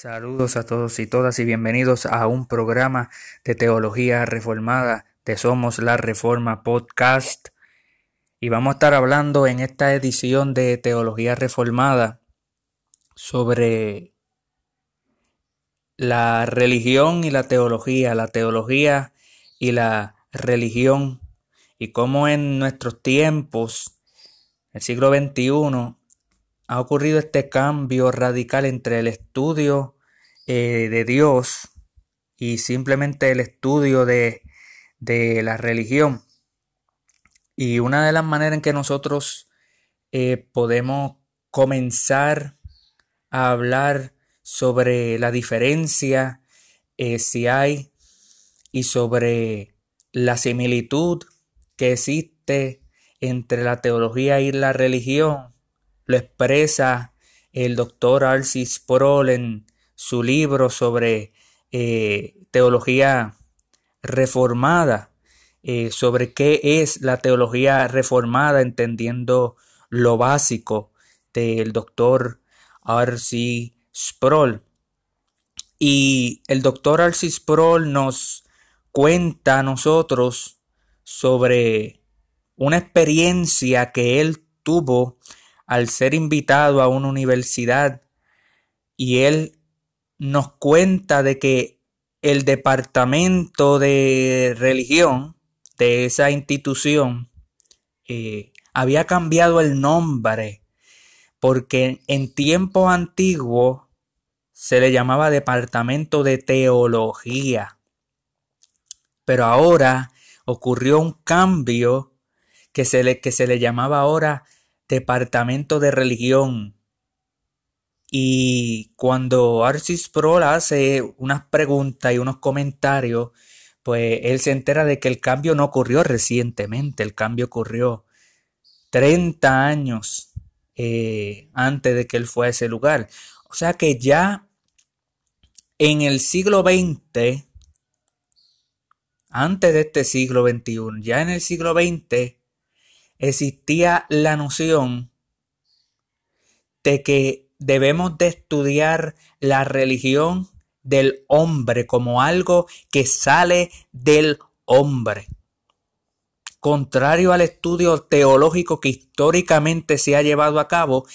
Saludos a todos y todas y bienvenidos a un programa de Teología Reformada de Somos la Reforma Podcast. Y vamos a estar hablando en esta edición de Teología Reformada sobre la religión y la teología, la teología y la religión, y cómo en nuestros tiempos, el siglo XXI, ha ocurrido este cambio radical entre el estudio eh, de Dios y simplemente el estudio de, de, la religión. Y una de las maneras en que nosotros eh, podemos comenzar a hablar sobre la diferencia, eh, si hay, y sobre la similitud que existe entre la teología y la religión, lo expresa el doctor Arcis Sproul en su libro sobre eh, teología reformada, eh, sobre qué es la teología reformada, entendiendo lo básico del doctor Arcis Sproul. Y el doctor Arcis Sproul nos cuenta a nosotros sobre una experiencia que él tuvo al ser invitado a una universidad y él nos cuenta de que el departamento de religión de esa institución eh, había cambiado el nombre porque en tiempo antiguo se le llamaba departamento de teología. Pero ahora ocurrió un cambio que se le, que se le llamaba ahora departamento de religión. Y cuando Arcis Prol hace unas preguntas y unos comentarios, pues él se entera de que el cambio no ocurrió recientemente, el cambio ocurrió 30 años eh, antes de que él fue a ese lugar. O sea que ya en el siglo XX, antes de este siglo XXI, ya en el siglo XX, existía la noción de que debemos de estudiar la religión del hombre como algo que sale del hombre. Contrario al estudio teológico que históricamente se ha llevado a cabo,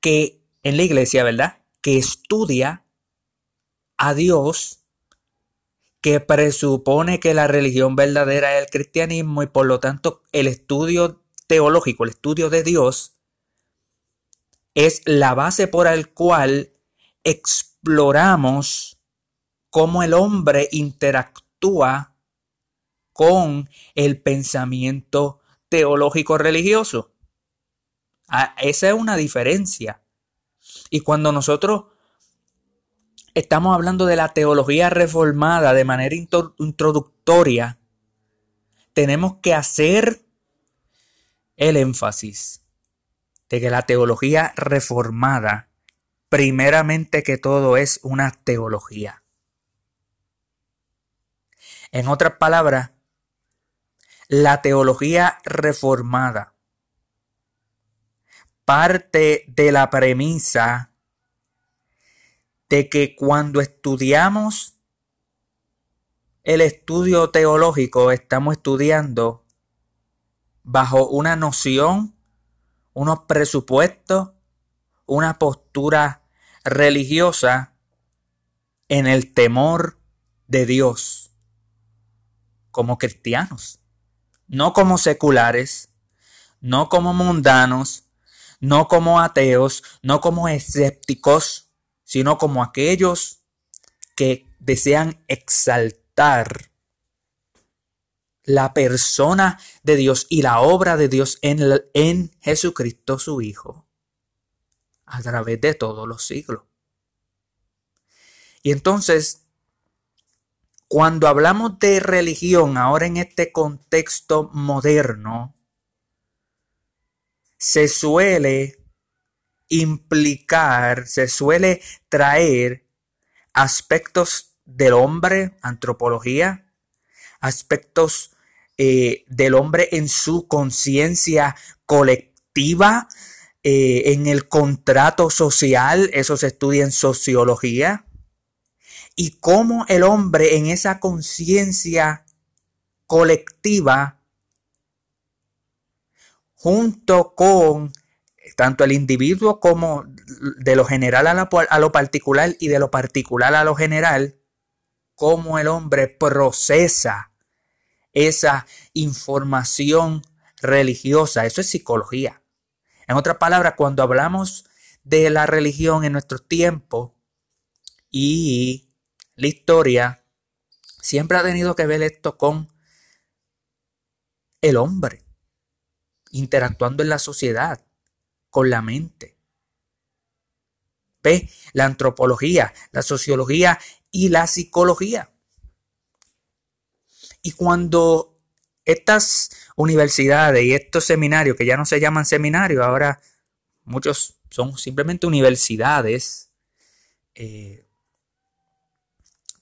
que en la iglesia, ¿verdad? Que estudia a Dios que presupone que la religión verdadera es el cristianismo y por lo tanto el estudio teológico, el estudio de Dios, es la base por el cual exploramos cómo el hombre interactúa con el pensamiento teológico religioso. Ah, esa es una diferencia. Y cuando nosotros estamos hablando de la teología reformada de manera introductoria, tenemos que hacer el énfasis de que la teología reformada, primeramente que todo, es una teología. En otras palabras, la teología reformada parte de la premisa de que cuando estudiamos el estudio teológico estamos estudiando bajo una noción, unos presupuestos, una postura religiosa en el temor de Dios como cristianos, no como seculares, no como mundanos, no como ateos, no como escépticos, sino como aquellos que desean exaltar la persona de Dios y la obra de Dios en, en Jesucristo su Hijo a través de todos los siglos. Y entonces, cuando hablamos de religión ahora en este contexto moderno, se suele implicar, se suele traer aspectos del hombre, antropología, aspectos eh, del hombre en su conciencia colectiva, eh, en el contrato social, eso se estudia en sociología, y cómo el hombre en esa conciencia colectiva, junto con tanto el individuo como de lo general a lo, particular y de lo particular a lo general, cómo el hombre procesa esa información religiosa. Eso es psicología. En otras palabras, cuando hablamos de la religión en nuestro tiempo y la historia, siempre ha tenido que ver esto con el hombre interactuando en la sociedad, con la mente. Ve la antropología, la sociología y la psicología. Y cuando estas universidades y estos seminarios, que ya no se llaman seminarios, ahora muchos son simplemente universidades, eh,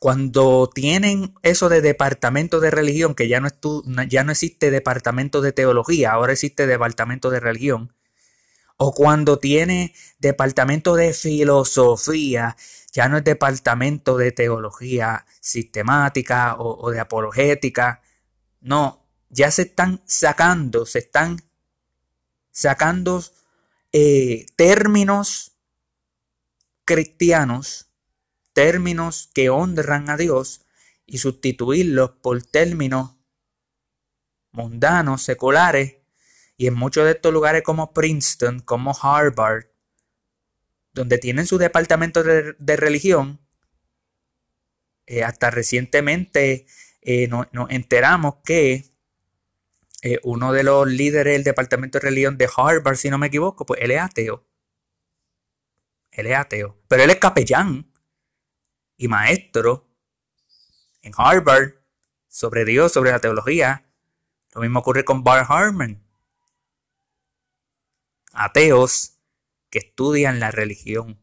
cuando tienen eso de departamento de religión, que ya no, ya no existe departamento de teología, ahora existe departamento de religión, o cuando tiene departamento de filosofía, ya no es departamento de teología sistemática o, de apologética, no, ya se están sacando, se están sacando eh, términos cristianos términos que honran a Dios y sustituirlos por términos mundanos, seculares, y en muchos de estos lugares como Princeton, como Harvard, donde tienen su departamento de, religión, eh, hasta recientemente eh, nos, enteramos que eh, uno de los líderes del departamento de religión de Harvard, si no me equivoco, pues él es ateo. Él es ateo. Pero él es capellán y maestro en Harvard sobre Dios, sobre la teología. Lo mismo ocurre con Bar Harmon. Ateos que estudian la religión.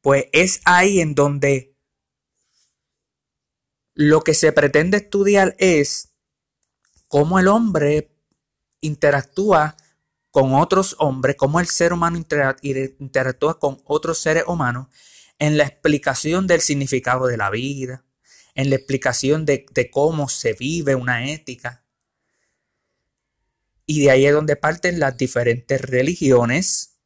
Pues es ahí en donde lo que se pretende estudiar es cómo el hombre interactúa con otros hombres, cómo el ser humano interactúa con otros seres humanos en la explicación del significado de la vida, en la explicación de, cómo se vive una ética. Y de ahí es donde parten las diferentes religiones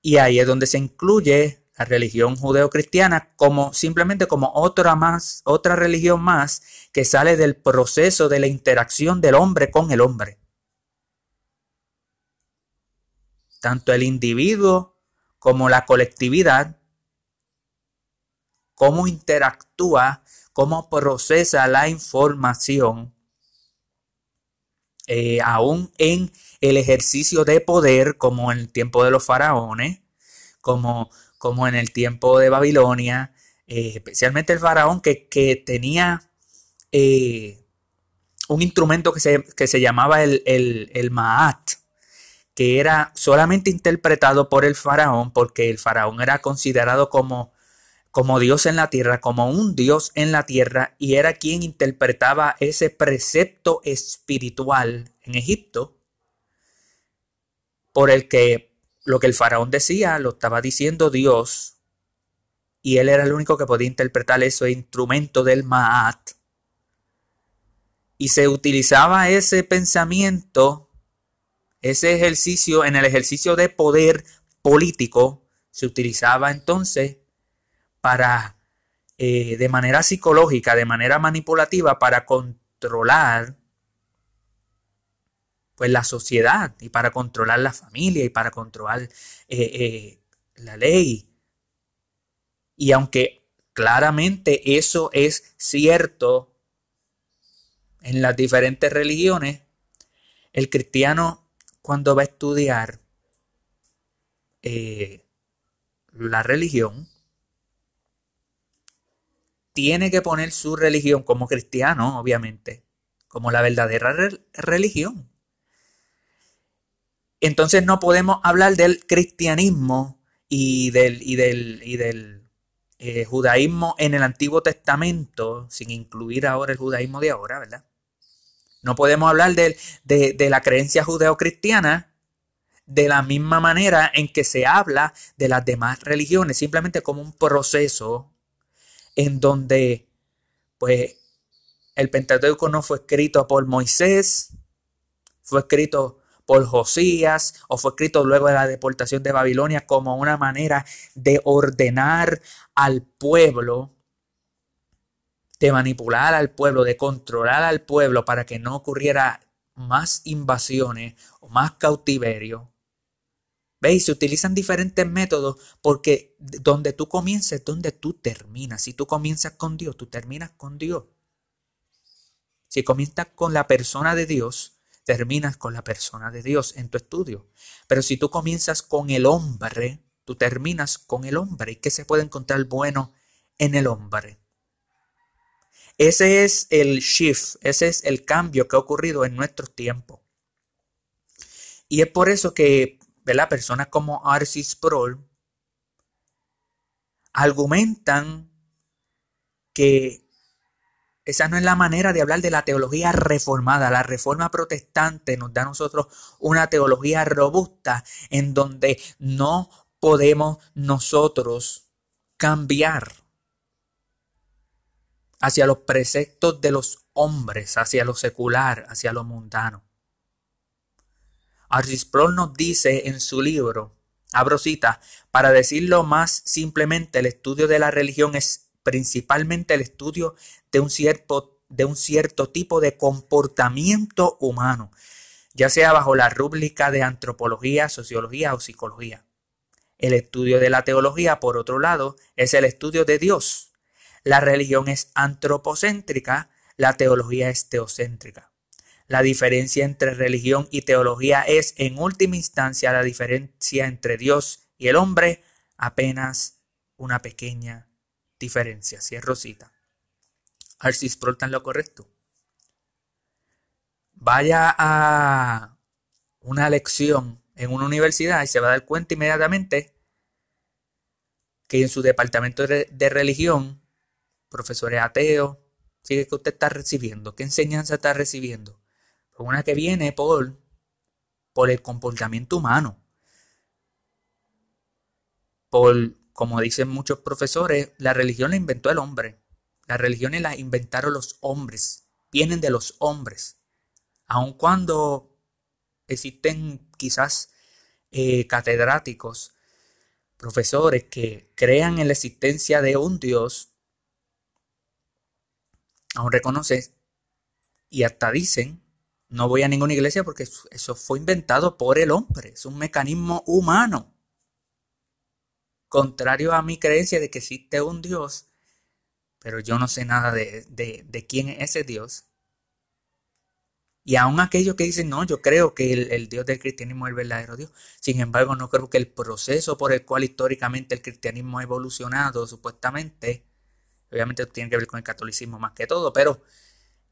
y ahí es donde se incluye la religión judeocristiana como simplemente como otra más, otra religión más que sale del proceso de la interacción del hombre con el hombre. Tanto el individuo como la colectividad cómo interactúa, cómo procesa la información, eh, aún en el ejercicio de poder, como en el tiempo de los faraones, como, como en el tiempo de Babilonia, eh, especialmente el faraón que, tenía eh, un instrumento que se, que se llamaba el, el, el Maat, que era solamente interpretado por el faraón, porque el faraón era considerado como como Dios en la tierra, como un Dios en la tierra, y era quien interpretaba ese precepto espiritual en Egipto, por el que lo que el faraón decía lo estaba diciendo Dios, y él era el único que podía interpretar ese instrumento del Maat. Y se utilizaba ese pensamiento, ese ejercicio, en el ejercicio de poder político, se utilizaba entonces para, eh, de manera psicológica, de manera manipulativa, para controlar pues la sociedad y para controlar la familia y para controlar eh, eh, la ley. Y aunque claramente eso es cierto en las diferentes religiones, el cristiano cuando va a estudiar la religión, tiene que poner su religión como cristiano, obviamente, como la verdadera religión. Entonces no podemos hablar del cristianismo y del, y del, y del eh, judaísmo en el Antiguo Testamento, sin incluir ahora el judaísmo de ahora, ¿verdad? No podemos hablar de, de la creencia judeocristiana de la misma manera en que se habla de las demás religiones, simplemente como un proceso en donde pues el Pentateuco no fue escrito por Moisés, fue escrito por Josías o fue escrito luego de la deportación de Babilonia como una manera de ordenar al pueblo, de manipular al pueblo, de controlar al pueblo para que no ocurriera más invasiones o más cautiverio. ¿Veis? Se utilizan diferentes métodos porque donde tú comienzas es donde tú terminas. Si tú comienzas con Dios, tú terminas con Dios. Si comienzas con la persona de Dios, terminas con la persona de Dios en tu estudio. Pero si tú comienzas con el hombre, tú terminas con el hombre. ¿Y qué se puede encontrar bueno en el hombre? Ese es el shift, ese es el cambio que ha ocurrido en nuestros tiempos. Y es por eso que ¿verdad? personas como Arcis Sproul argumentan que esa no es la manera de hablar de la teología reformada. La reforma protestante nos da a nosotros una teología robusta en donde no podemos nosotros cambiar hacia los preceptos de los hombres, hacia lo secular, hacia lo mundano. Arcisprol nos dice en su libro, abro cita, para decirlo más simplemente, el estudio de la religión es principalmente el estudio de un cierto, de un cierto tipo de comportamiento humano, ya sea bajo la rúbrica de antropología, sociología o psicología. El estudio de la teología, por otro lado, es el estudio de Dios, la religión es antropocéntrica, la teología es teocéntrica. La diferencia entre religión y teología es, en última instancia, la diferencia entre Dios y el hombre, apenas una pequeña diferencia. Si es Rosita. Arcis Prolta en lo correcto. Vaya a una lección en una universidad y se va a dar cuenta inmediatamente que en su departamento de religión profesores ateos, ¿sí? que usted está recibiendo? ¿Qué enseñanza está recibiendo? Una que viene por, por el comportamiento humano. Por, como dicen muchos profesores, la religión la inventó el hombre. Las religiones las inventaron los hombres. Vienen de los hombres. Aun cuando existen quizás eh, catedráticos, profesores que crean en la existencia de un Dios, aún reconoce y hasta dicen, no voy a ninguna iglesia porque eso fue inventado por el hombre, es un mecanismo humano. Contrario a mi creencia de que existe un Dios, pero yo no sé nada de, de, quién es ese Dios. Y aún aquellos que dicen, no, yo creo que el, el, Dios del cristianismo es el verdadero Dios. Sin embargo, no creo que el proceso por el cual históricamente el cristianismo ha evolucionado, supuestamente, obviamente tiene que ver con el catolicismo más que todo, pero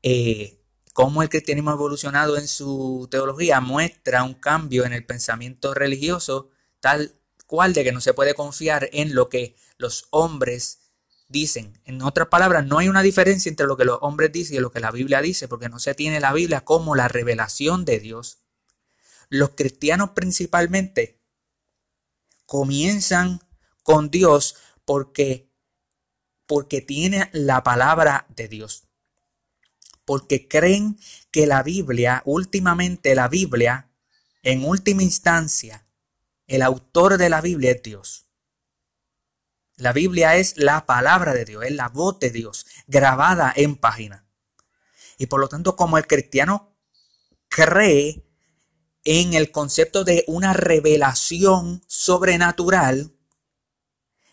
eh, cómo el cristianismo ha evolucionado en su teología muestra un cambio en el pensamiento religioso tal cual de que no se puede confiar en lo que los hombres dicen. En otras palabras, no hay una diferencia entre lo que los hombres dicen y lo que la Biblia dice, porque no se tiene la Biblia como la revelación de Dios. Los cristianos principalmente comienzan con Dios porque porque tiene la palabra de Dios. Porque creen que la Biblia, últimamente la Biblia, en última instancia, el autor de la Biblia es Dios. La Biblia es la palabra de Dios, es la voz de Dios, grabada en página. Y por lo tanto, como el cristiano cree en el concepto de una revelación sobrenatural,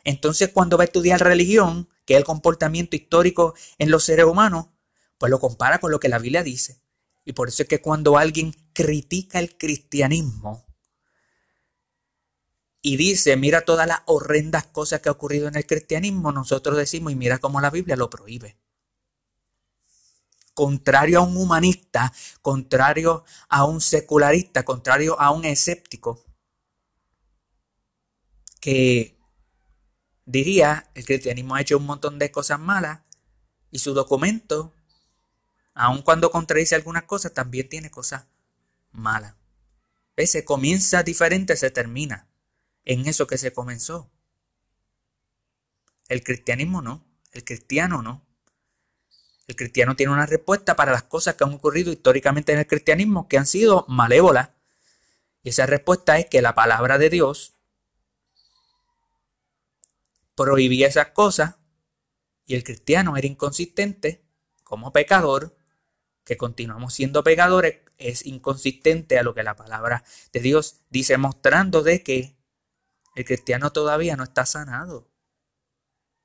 entonces cuando va a estudiar religión, que el comportamiento histórico en los seres humanos, pues lo compara con lo que la Biblia dice. Y por eso es que cuando alguien critica el cristianismo y dice, mira todas las horrendas cosas que ha ocurrido en el cristianismo, nosotros decimos, y mira cómo la Biblia lo prohíbe. Contrario a un humanista, contrario a un secularista, contrario a un escéptico, que diría, el cristianismo ha hecho un montón de cosas malas y su documento, aun cuando contradice algunas cosas, también tiene cosas malas. Se comienza diferente, se termina en eso que se comenzó. El cristianismo no, el cristiano no. El cristiano tiene una respuesta para las cosas que han ocurrido históricamente en el cristianismo que han sido malévolas. Y esa respuesta es que la palabra de Dios prohibía esas cosas y el cristiano era inconsistente como pecador, que continuamos siendo pecadores, es inconsistente a lo que la palabra de Dios dice, mostrando de que el cristiano todavía no está sanado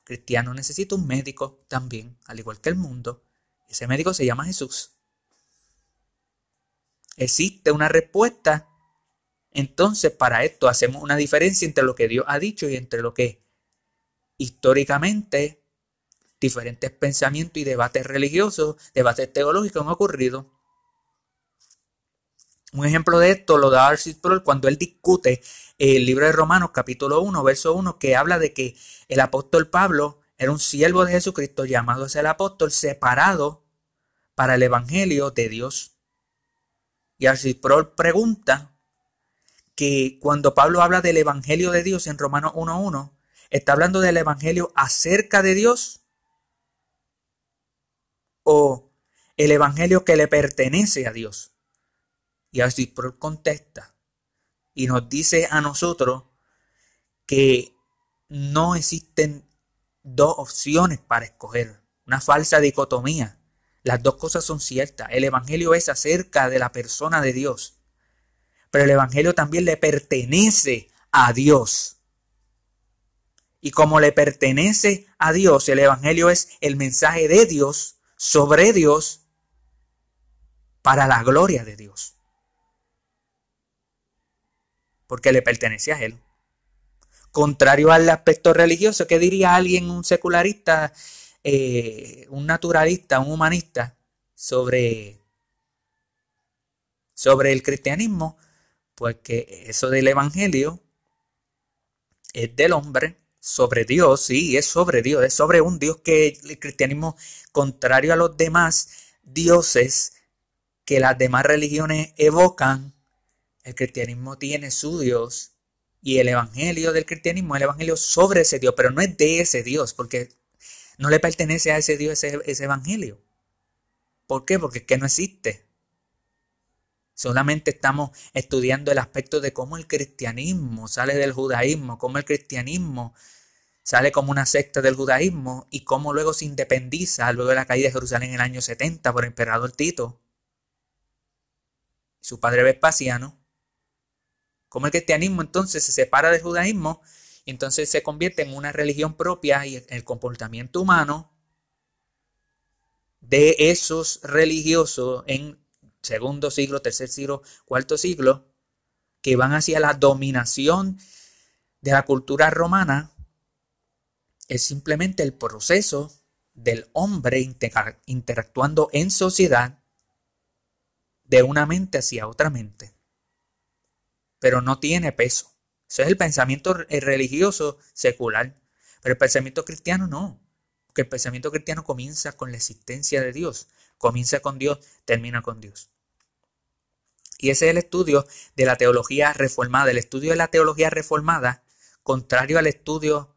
cristiano necesita un médico también, al igual que el mundo. Ese médico se llama Jesús. Existe una respuesta. Entonces, para esto hacemos una diferencia entre lo que Dios ha dicho y entre lo que históricamente diferentes pensamientos y debates religiosos, debates teológicos han ocurrido. Un ejemplo de esto lo da Arcis Sproul cuando él discute el libro de Romanos capítulo 1, verso 1, que habla de que el apóstol Pablo era un siervo de Jesucristo llamado a ser apóstol separado para el evangelio de Dios. Y Arcis Sproul pregunta que cuando Pablo habla del evangelio de Dios en Romanos 1.1, ¿está hablando del evangelio acerca de Dios? ¿O el evangelio que le pertenece a Dios? Y así contesta y nos dice a nosotros que no existen dos opciones para escoger, una falsa dicotomía. Las dos cosas son ciertas. El Evangelio es acerca de la persona de Dios, pero el Evangelio también le pertenece a Dios. Y como le pertenece a Dios, el Evangelio es el mensaje de Dios sobre Dios para la gloria de Dios porque le pertenece a él. Contrario al aspecto religioso, ¿qué diría alguien, un secularista, eh, un naturalista, un humanista, sobre, sobre el cristianismo? Pues que eso del Evangelio es del hombre sobre Dios, sí, es sobre Dios, es sobre un Dios que el cristianismo, contrario a los demás dioses que las demás religiones evocan, el cristianismo tiene su Dios y el evangelio del cristianismo es el evangelio sobre ese Dios, pero no es de ese Dios, porque no le pertenece a ese Dios ese, evangelio. ¿Por qué? Porque es que no existe. Solamente estamos estudiando el aspecto de cómo el cristianismo sale del judaísmo, cómo el cristianismo sale como una secta del judaísmo y cómo luego se independiza luego de la caída de Jerusalén en el año 70 por el emperador Tito. Su padre Vespasiano como el cristianismo entonces se separa del judaísmo y entonces se convierte en una religión propia y el comportamiento humano de esos religiosos en segundo siglo, tercer siglo, cuarto siglo, que van hacia la dominación de la cultura romana, es simplemente el proceso del hombre interactuando en sociedad de una mente hacia otra mente pero no tiene peso. Ese es el pensamiento religioso secular. Pero el pensamiento cristiano no. Porque el pensamiento cristiano comienza con la existencia de Dios. Comienza con Dios, termina con Dios. Y ese es el estudio de la teología reformada. El estudio de la teología reformada, contrario al estudio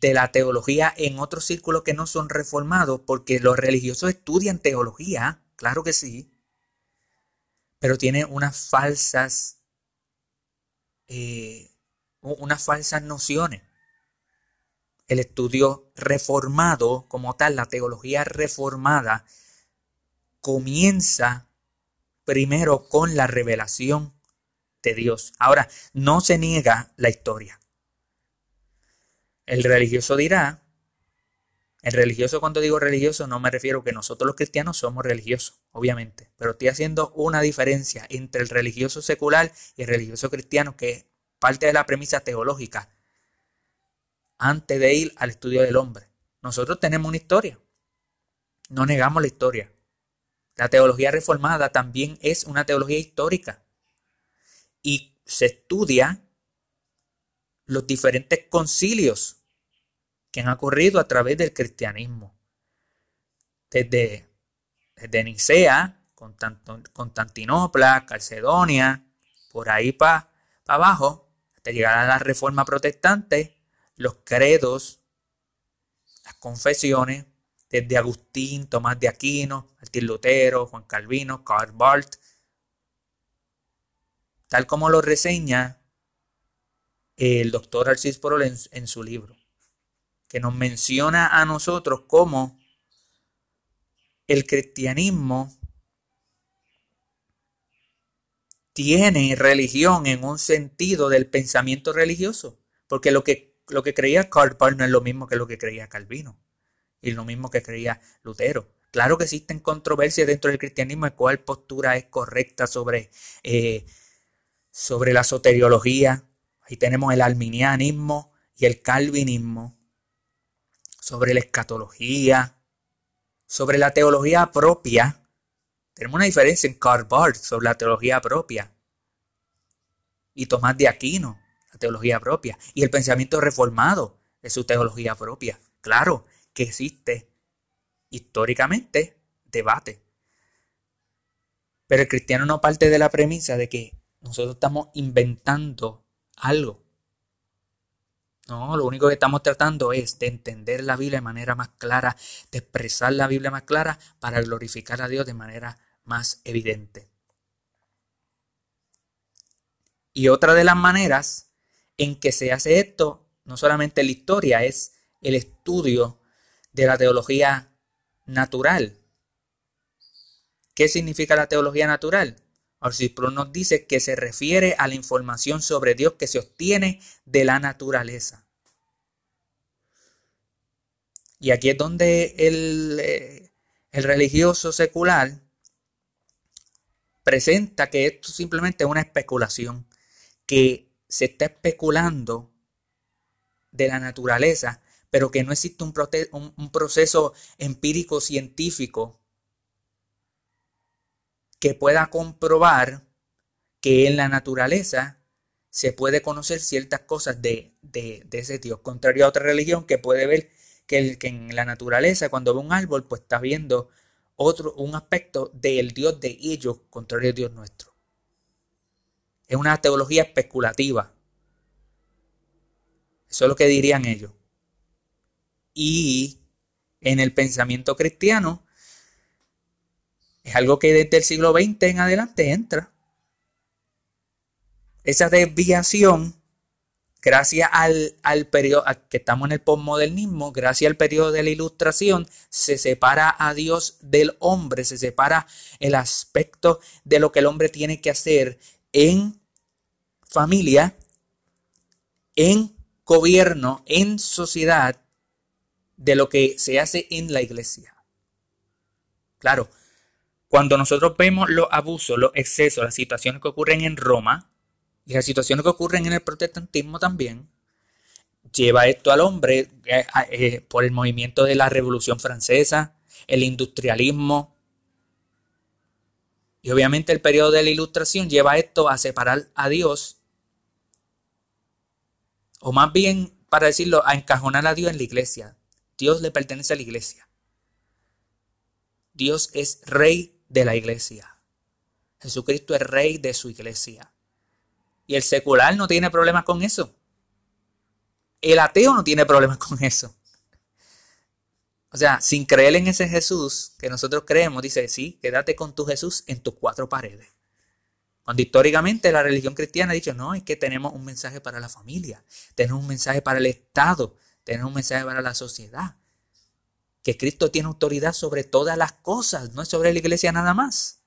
de la teología en otros círculos que no son reformados, porque los religiosos estudian teología, claro que sí, pero tiene unas falsas eh, unas falsas nociones. El estudio reformado, como tal, la teología reformada, comienza primero con la revelación de Dios. Ahora, no se niega la historia. El religioso dirá, el religioso cuando digo religioso no me refiero que nosotros los cristianos somos religiosos, obviamente, pero estoy haciendo una diferencia entre el religioso secular y el religioso cristiano que es parte de la premisa teológica antes de ir al estudio del hombre. Nosotros tenemos una historia, no negamos la historia. La teología reformada también es una teología histórica y se estudia los diferentes concilios que han ocurrido a través del cristianismo. Desde, Nicea, Constantinopla, Calcedonia, por ahí para abajo, hasta llegar a la reforma protestante, los credos, las confesiones, desde Agustín, Tomás de Aquino, Martín Lutero, Juan Calvino, Karl Barth, tal como lo reseña el doctor Arcis Porol en, su libro, que nos menciona a nosotros como el cristianismo tiene religión en un sentido del pensamiento religioso, porque lo que, lo que creía Karl Barth no es lo mismo que lo que creía Calvino y lo mismo que creía Lutero. Claro que existen controversias dentro del cristianismo de cuál postura es correcta sobre, eh, sobre la soteriología. Ahí tenemos el arminianismo y el calvinismo. Sobre la escatología. Sobre la teología propia. Tenemos una diferencia en Karl Barth sobre la teología propia. Y Tomás de Aquino, la teología propia. Y el pensamiento reformado de su teología propia. Claro, que existe históricamente debate. Pero el cristiano no parte de la premisa de que nosotros estamos inventando algo. No, lo único que estamos tratando es de entender la Biblia de manera más clara, de expresar la Biblia más clara para glorificar a Dios de manera más evidente. Y otra de las maneras en que se hace esto, no solamente la historia, es el estudio de la teología natural. ¿Qué significa la teología natural? Arcisprol nos dice que se refiere a la información sobre Dios que se obtiene de la naturaleza. Y aquí es donde el, eh, el religioso secular presenta que esto simplemente es una especulación, que se está especulando de la naturaleza pero que no existe un, proceso empírico científico que pueda comprobar que en la naturaleza se puede conocer ciertas cosas de, ese Dios, contrario a otra religión que puede ver que, en la naturaleza cuando ve un árbol pues está viendo otro, un aspecto del Dios de ellos, contrario al Dios nuestro. Es una teología especulativa. Eso es lo que dirían ellos y en el pensamiento cristiano es algo que desde el siglo XX en adelante entra. Esa desviación, gracias al, al periodo, que estamos en el postmodernismo, gracias al periodo de la ilustración, se separa a Dios del hombre, se separa el aspecto de lo que el hombre tiene que hacer en familia, en gobierno, en sociedad, de lo que se hace en la iglesia. Claro, cuando nosotros vemos los abusos, los excesos, las situaciones que ocurren en Roma y las situaciones que ocurren en el protestantismo también, lleva esto al hombre eh, eh, por el movimiento de la Revolución Francesa, el industrialismo. Y obviamente el periodo de la Ilustración lleva esto a separar a Dios, o más bien, para decirlo, a encajonar a Dios en la iglesia. Dios le pertenece a la iglesia. Dios es rey de la iglesia. Jesucristo es rey de su iglesia. Y el secular no tiene problemas con eso. El ateo no tiene problemas con eso. O sea, sin creer en ese Jesús que nosotros creemos, dice, sí, quédate con tu Jesús en tus cuatro paredes. Cuando históricamente la religión cristiana ha dicho, no, es que tenemos un mensaje para la familia, tenemos un mensaje para el Estado, tener un mensaje para la sociedad. Que Cristo tiene autoridad sobre todas las cosas, no es sobre la iglesia nada más.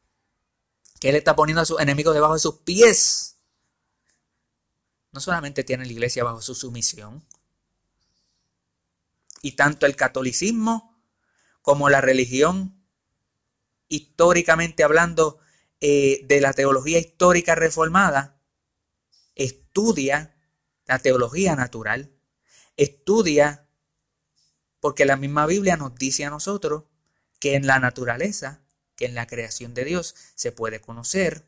Que Él está poniendo a sus enemigos debajo de sus pies. No solamente tiene la iglesia bajo su sumisión. Y tanto el catolicismo como la religión, históricamente hablando eh, de la teología histórica reformada, estudia la teología natural Estudia, porque la misma Biblia nos dice a nosotros que en la naturaleza, que en la creación de Dios, se puede conocer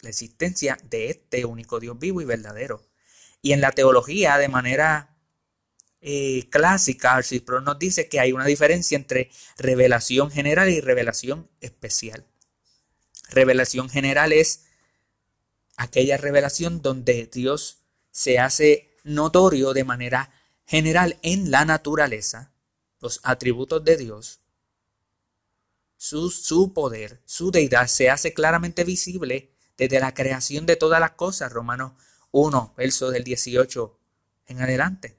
la existencia de este único Dios vivo y verdadero. Y en la teología, de manera eh, clásica, Arcisprón nos dice que hay una diferencia entre revelación general y revelación especial. Revelación general es aquella revelación donde Dios se hace notorio de manera general en la naturaleza, los atributos de Dios, su, su, poder, su deidad se hace claramente visible desde la creación de todas las cosas, Romanos 1, verso del 18 en adelante.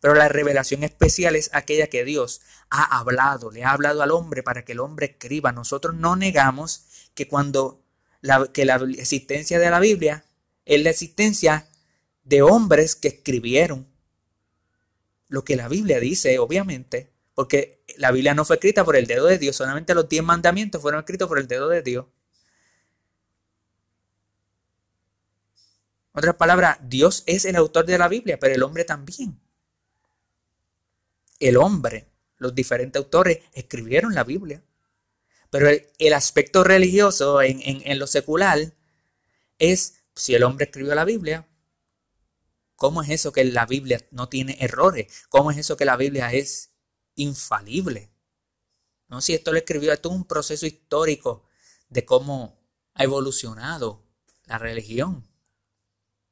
Pero la revelación especial es aquella que Dios ha hablado, le ha hablado al hombre para que el hombre escriba. Nosotros no negamos que cuando la, que la existencia de la Biblia es la existencia de hombres que escribieron lo que la Biblia dice, obviamente, porque la Biblia no fue escrita por el dedo de Dios, solamente los diez mandamientos fueron escritos por el dedo de Dios. Otra palabra, Dios es el autor de la Biblia, pero el hombre también. El hombre, los diferentes autores escribieron la Biblia. Pero el, aspecto religioso en, en lo secular es, si el hombre escribió la Biblia, ¿cómo es eso que la Biblia no tiene errores? ¿Cómo es eso que la Biblia es infalible? No, si esto lo escribió, esto es un proceso histórico de cómo ha evolucionado la religión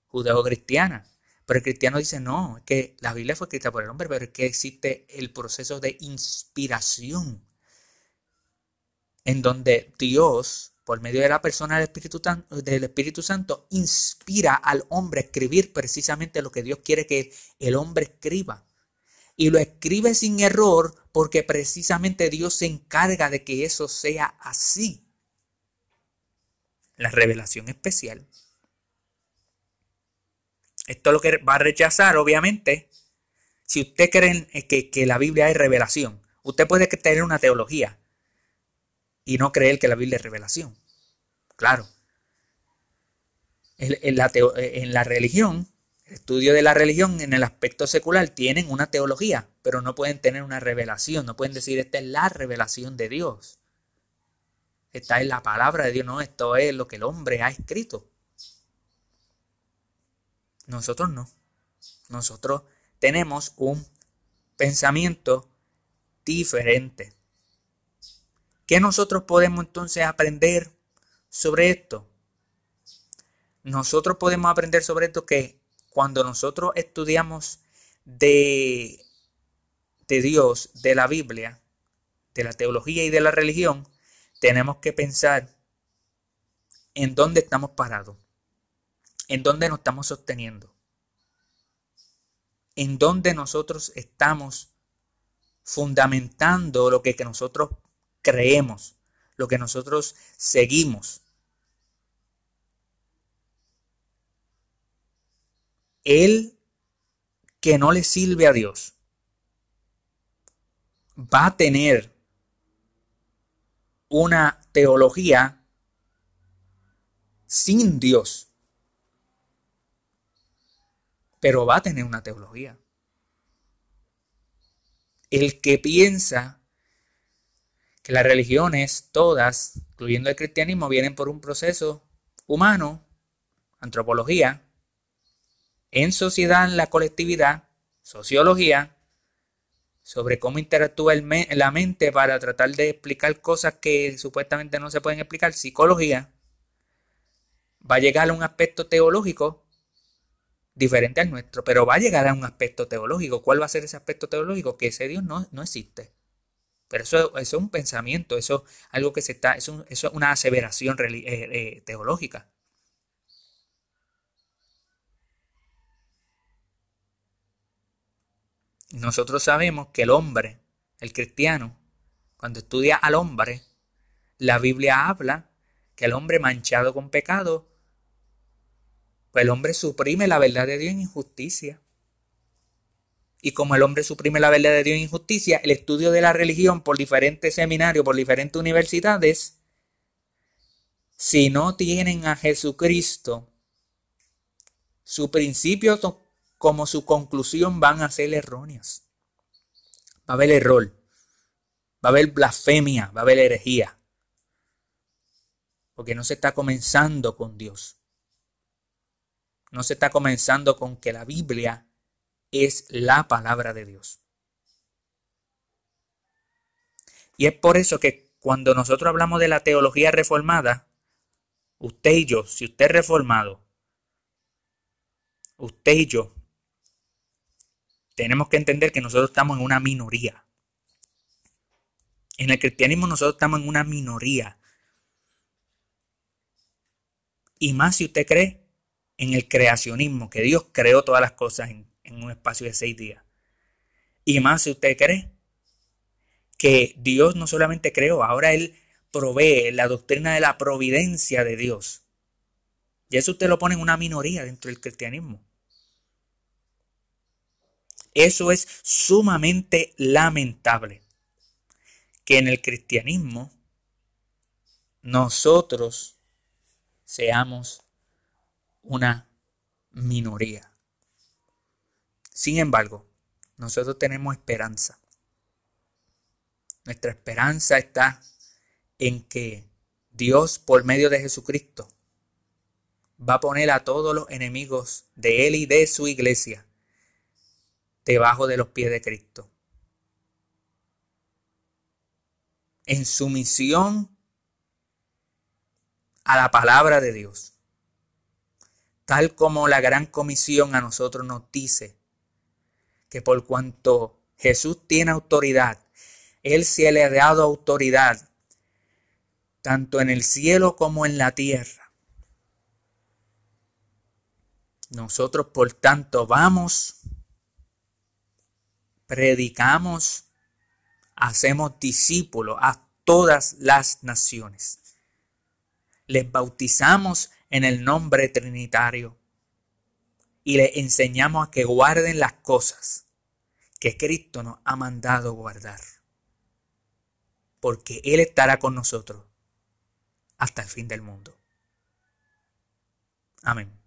judeo-cristiana. Pero el cristiano dice, no, que la Biblia fue escrita por el hombre, pero es que existe el proceso de inspiración, en donde Dios, por medio de la persona del Espíritu, Santo, inspira al hombre a escribir precisamente lo que Dios quiere que el hombre escriba. Y lo escribe sin error porque precisamente Dios se encarga de que eso sea así. La revelación especial esto es lo que va a rechazar, obviamente. Si usted cree que, que la Biblia es revelación, usted puede tener una teología y no creer que la Biblia es revelación. Claro. En, la, la religión, el estudio de la religión en el aspecto secular tienen una teología, pero no pueden tener una revelación, no pueden decir esta es la revelación de Dios. Esta es la palabra de Dios, no, esto es lo que el hombre ha escrito. Nosotros no. Nosotros tenemos un pensamiento diferente. ¿Qué nosotros podemos entonces aprender sobre esto? Nosotros podemos aprender sobre esto que cuando nosotros estudiamos de, de Dios, de la Biblia, de la teología y de la religión, tenemos que pensar en dónde estamos parados en dónde nos estamos sosteniendo, en dónde nosotros estamos fundamentando lo que, que nosotros creemos, lo que nosotros seguimos. El que no le sirve a Dios va a tener una teología sin Dios pero va a tener una teología. El que piensa que las religiones, todas, incluyendo el cristianismo, vienen por un proceso humano, antropología, en sociedad, en la colectividad, sociología, sobre cómo interactúa la mente para tratar de explicar cosas que supuestamente no se pueden explicar, psicología, va a llegar a un aspecto teológico diferente al nuestro, pero va a llegar a un aspecto teológico. ¿Cuál va a ser ese aspecto teológico? Que ese Dios no existe. Pero eso, es un pensamiento, eso es algo que se está, eso, es una aseveración eh, eh, teológica. Nosotros sabemos que el hombre, el cristiano, cuando estudia al hombre, la Biblia habla que el hombre manchado con pecado pues el hombre suprime la verdad de Dios en injusticia. Y como el hombre suprime la verdad de Dios en injusticia, el estudio de la religión por diferentes seminarios, por diferentes universidades, si no tienen a Jesucristo, su principio como su conclusión van a ser erróneas. Va a haber error, va a haber blasfemia, va a haber herejía. Porque no se está comenzando con Dios. No se está comenzando con que la Biblia es la palabra de Dios. Y es por eso que cuando nosotros hablamos de la teología reformada, usted y yo, si usted es reformado, usted y yo, tenemos que entender que nosotros estamos en una minoría. En el cristianismo nosotros estamos en una minoría. Y más si usted cree en el creacionismo, que Dios creó todas las cosas en, en un espacio de seis días. Y más si usted cree que Dios no solamente creó, ahora Él provee la doctrina de la providencia de Dios. Y eso usted lo pone en una minoría dentro del cristianismo. Eso es sumamente lamentable. Que en el cristianismo nosotros seamos una minoría. Sin embargo, nosotros tenemos esperanza. Nuestra esperanza está en que Dios, por medio de Jesucristo, va a poner a todos los enemigos de Él y de su iglesia debajo de los pies de Cristo. En sumisión a la palabra de Dios. Tal como la gran comisión a nosotros nos dice que por cuanto Jesús tiene autoridad, Él se le ha dado autoridad tanto en el cielo como en la tierra. Nosotros, por tanto, vamos predicamos, hacemos discípulos a todas las naciones. Les bautizamos en el nombre trinitario y les enseñamos a que guarden las cosas que Cristo nos ha mandado guardar. Porque Él estará con nosotros hasta el fin del mundo. Amén.